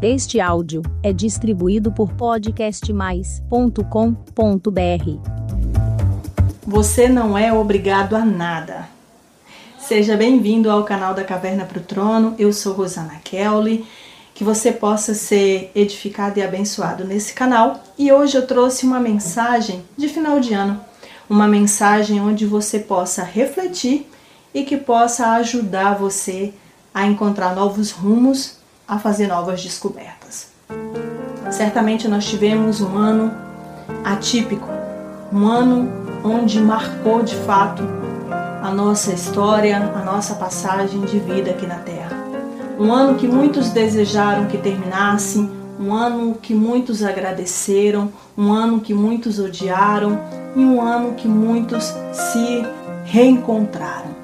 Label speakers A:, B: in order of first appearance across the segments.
A: Este áudio é distribuído por podcastmais.com.br.
B: Você não é obrigado a nada. Seja bem-vindo ao canal da Caverna para o Trono. Eu sou Rosana Kelly. Que você possa ser edificado e abençoado nesse canal. E hoje eu trouxe uma mensagem de final de ano. Uma mensagem onde você possa refletir e que possa ajudar você a encontrar novos rumos a fazer novas descobertas. Certamente nós tivemos um ano atípico, um ano onde marcou de fato a nossa história, a nossa passagem de vida aqui na Terra. Um ano que muitos desejaram que terminasse, um ano que muitos agradeceram, um ano que muitos odiaram e um ano que muitos se reencontraram.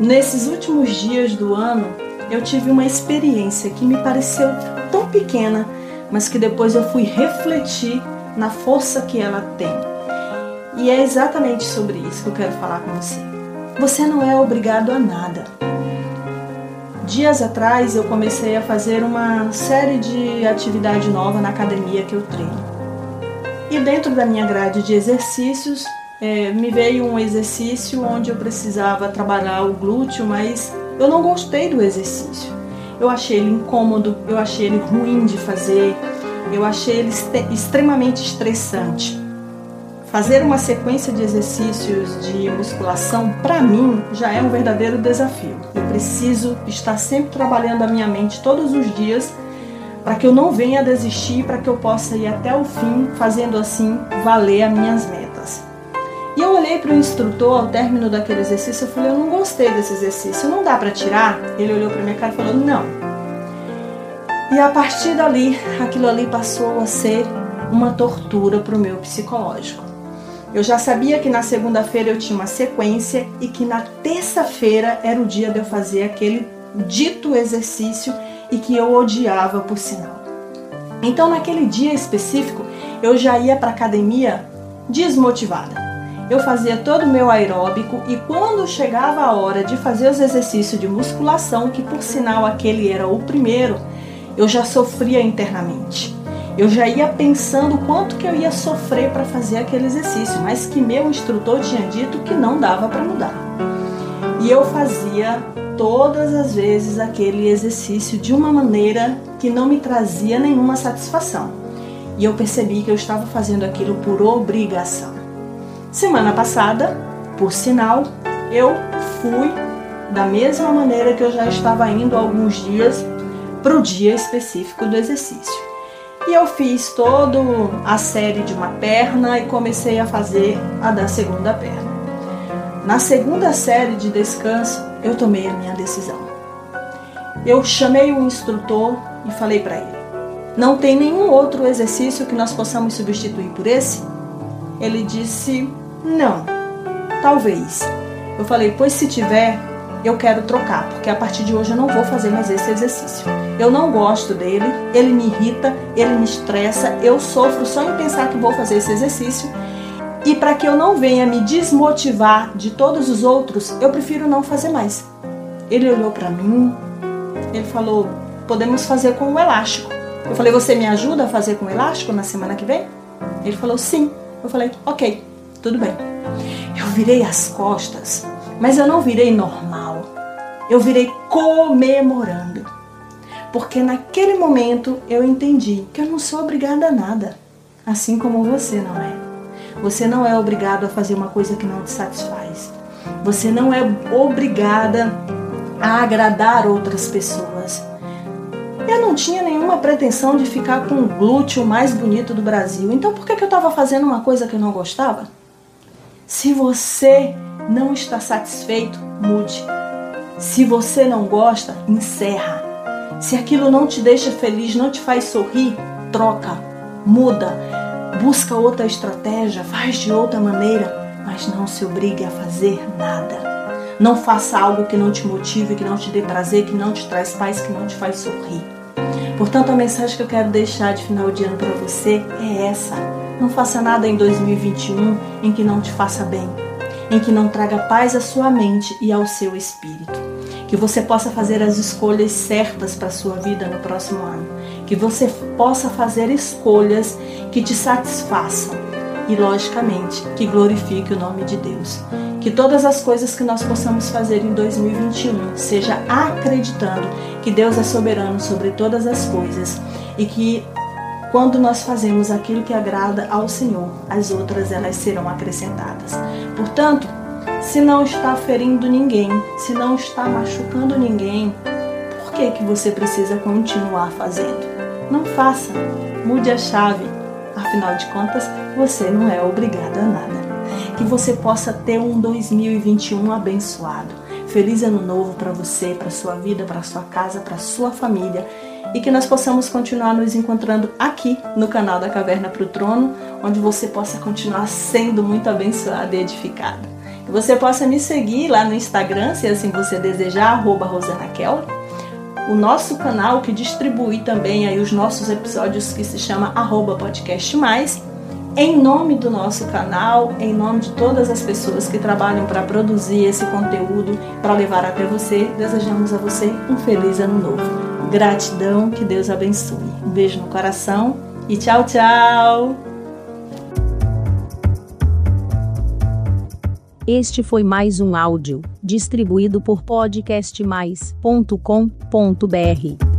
B: Nesses últimos dias do ano, eu tive uma experiência que me pareceu tão pequena, mas que depois eu fui refletir na força que ela tem. E é exatamente sobre isso que eu quero falar com você. Você não é obrigado a nada. Dias atrás eu comecei a fazer uma série de atividade nova na academia que eu treino. E dentro da minha grade de exercícios, é, me veio um exercício onde eu precisava trabalhar o glúteo, mas eu não gostei do exercício. Eu achei ele incômodo, eu achei ele ruim de fazer, eu achei ele extremamente estressante. Fazer uma sequência de exercícios de musculação, para mim, já é um verdadeiro desafio. Eu preciso estar sempre trabalhando a minha mente todos os dias para que eu não venha a desistir, para que eu possa ir até o fim, fazendo assim valer as minhas metas. Olhei para o instrutor ao término daquele exercício, eu falei, eu não gostei desse exercício, não dá para tirar? Ele olhou para minha cara e falou, não. E a partir dali, aquilo ali passou a ser uma tortura para o meu psicológico. Eu já sabia que na segunda-feira eu tinha uma sequência e que na terça-feira era o dia de eu fazer aquele dito exercício e que eu odiava por sinal. Então, naquele dia específico, eu já ia para academia desmotivada eu fazia todo o meu aeróbico e quando chegava a hora de fazer os exercícios de musculação, que por sinal aquele era o primeiro, eu já sofria internamente. Eu já ia pensando quanto que eu ia sofrer para fazer aquele exercício, mas que meu instrutor tinha dito que não dava para mudar. E eu fazia todas as vezes aquele exercício de uma maneira que não me trazia nenhuma satisfação. E eu percebi que eu estava fazendo aquilo por obrigação. Semana passada, por sinal, eu fui da mesma maneira que eu já estava indo alguns dias para o dia específico do exercício. E eu fiz toda a série de uma perna e comecei a fazer a da segunda perna. Na segunda série de descanso, eu tomei a minha decisão. Eu chamei o instrutor e falei para ele: Não tem nenhum outro exercício que nós possamos substituir por esse? Ele disse: não, talvez. Eu falei, pois se tiver, eu quero trocar, porque a partir de hoje eu não vou fazer mais esse exercício. Eu não gosto dele, ele me irrita, ele me estressa, eu sofro só em pensar que vou fazer esse exercício. E para que eu não venha me desmotivar de todos os outros, eu prefiro não fazer mais. Ele olhou para mim, ele falou: podemos fazer com o elástico. Eu falei: você me ajuda a fazer com o elástico na semana que vem? Ele falou: sim. Eu falei: ok tudo bem. Eu virei as costas, mas eu não virei normal. Eu virei comemorando. Porque naquele momento eu entendi que eu não sou obrigada a nada, assim como você não é. Você não é obrigado a fazer uma coisa que não te satisfaz. Você não é obrigada a agradar outras pessoas. Eu não tinha nenhuma pretensão de ficar com o glúteo mais bonito do Brasil. Então por que, que eu estava fazendo uma coisa que eu não gostava? Se você não está satisfeito, mude. Se você não gosta, encerra. Se aquilo não te deixa feliz, não te faz sorrir, troca, muda, busca outra estratégia, faz de outra maneira, mas não se obrigue a fazer nada. Não faça algo que não te motive, que não te dê prazer, que não te traz paz, que não te faz sorrir. Portanto, a mensagem que eu quero deixar de final de ano para você é essa não faça nada em 2021 em que não te faça bem, em que não traga paz à sua mente e ao seu espírito. que você possa fazer as escolhas certas para a sua vida no próximo ano, que você possa fazer escolhas que te satisfaçam e, logicamente, que glorifique o nome de Deus. Que todas as coisas que nós possamos fazer em 2021 seja acreditando que Deus é soberano sobre todas as coisas e que quando nós fazemos aquilo que agrada ao Senhor, as outras elas serão acrescentadas. Portanto, se não está ferindo ninguém, se não está machucando ninguém, por que que você precisa continuar fazendo? Não faça, mude a chave. Afinal de contas, você não é obrigada a nada. Que você possa ter um 2021 abençoado. Feliz ano novo para você, para sua vida, para sua casa, para sua família e que nós possamos continuar nos encontrando aqui no canal da Caverna para o Trono, onde você possa continuar sendo muito abençoado e edificado. Que você possa me seguir lá no Instagram, se assim você desejar, arroba Rosana O nosso canal que distribui também aí os nossos episódios que se chama arroba podcast mais. Em nome do nosso canal, em nome de todas as pessoas que trabalham para produzir esse conteúdo, para levar até você, desejamos a você um feliz ano novo. Gratidão, que Deus abençoe. Um beijo no coração e tchau, tchau!
A: Este foi mais um áudio distribuído por podcastmais.com.br.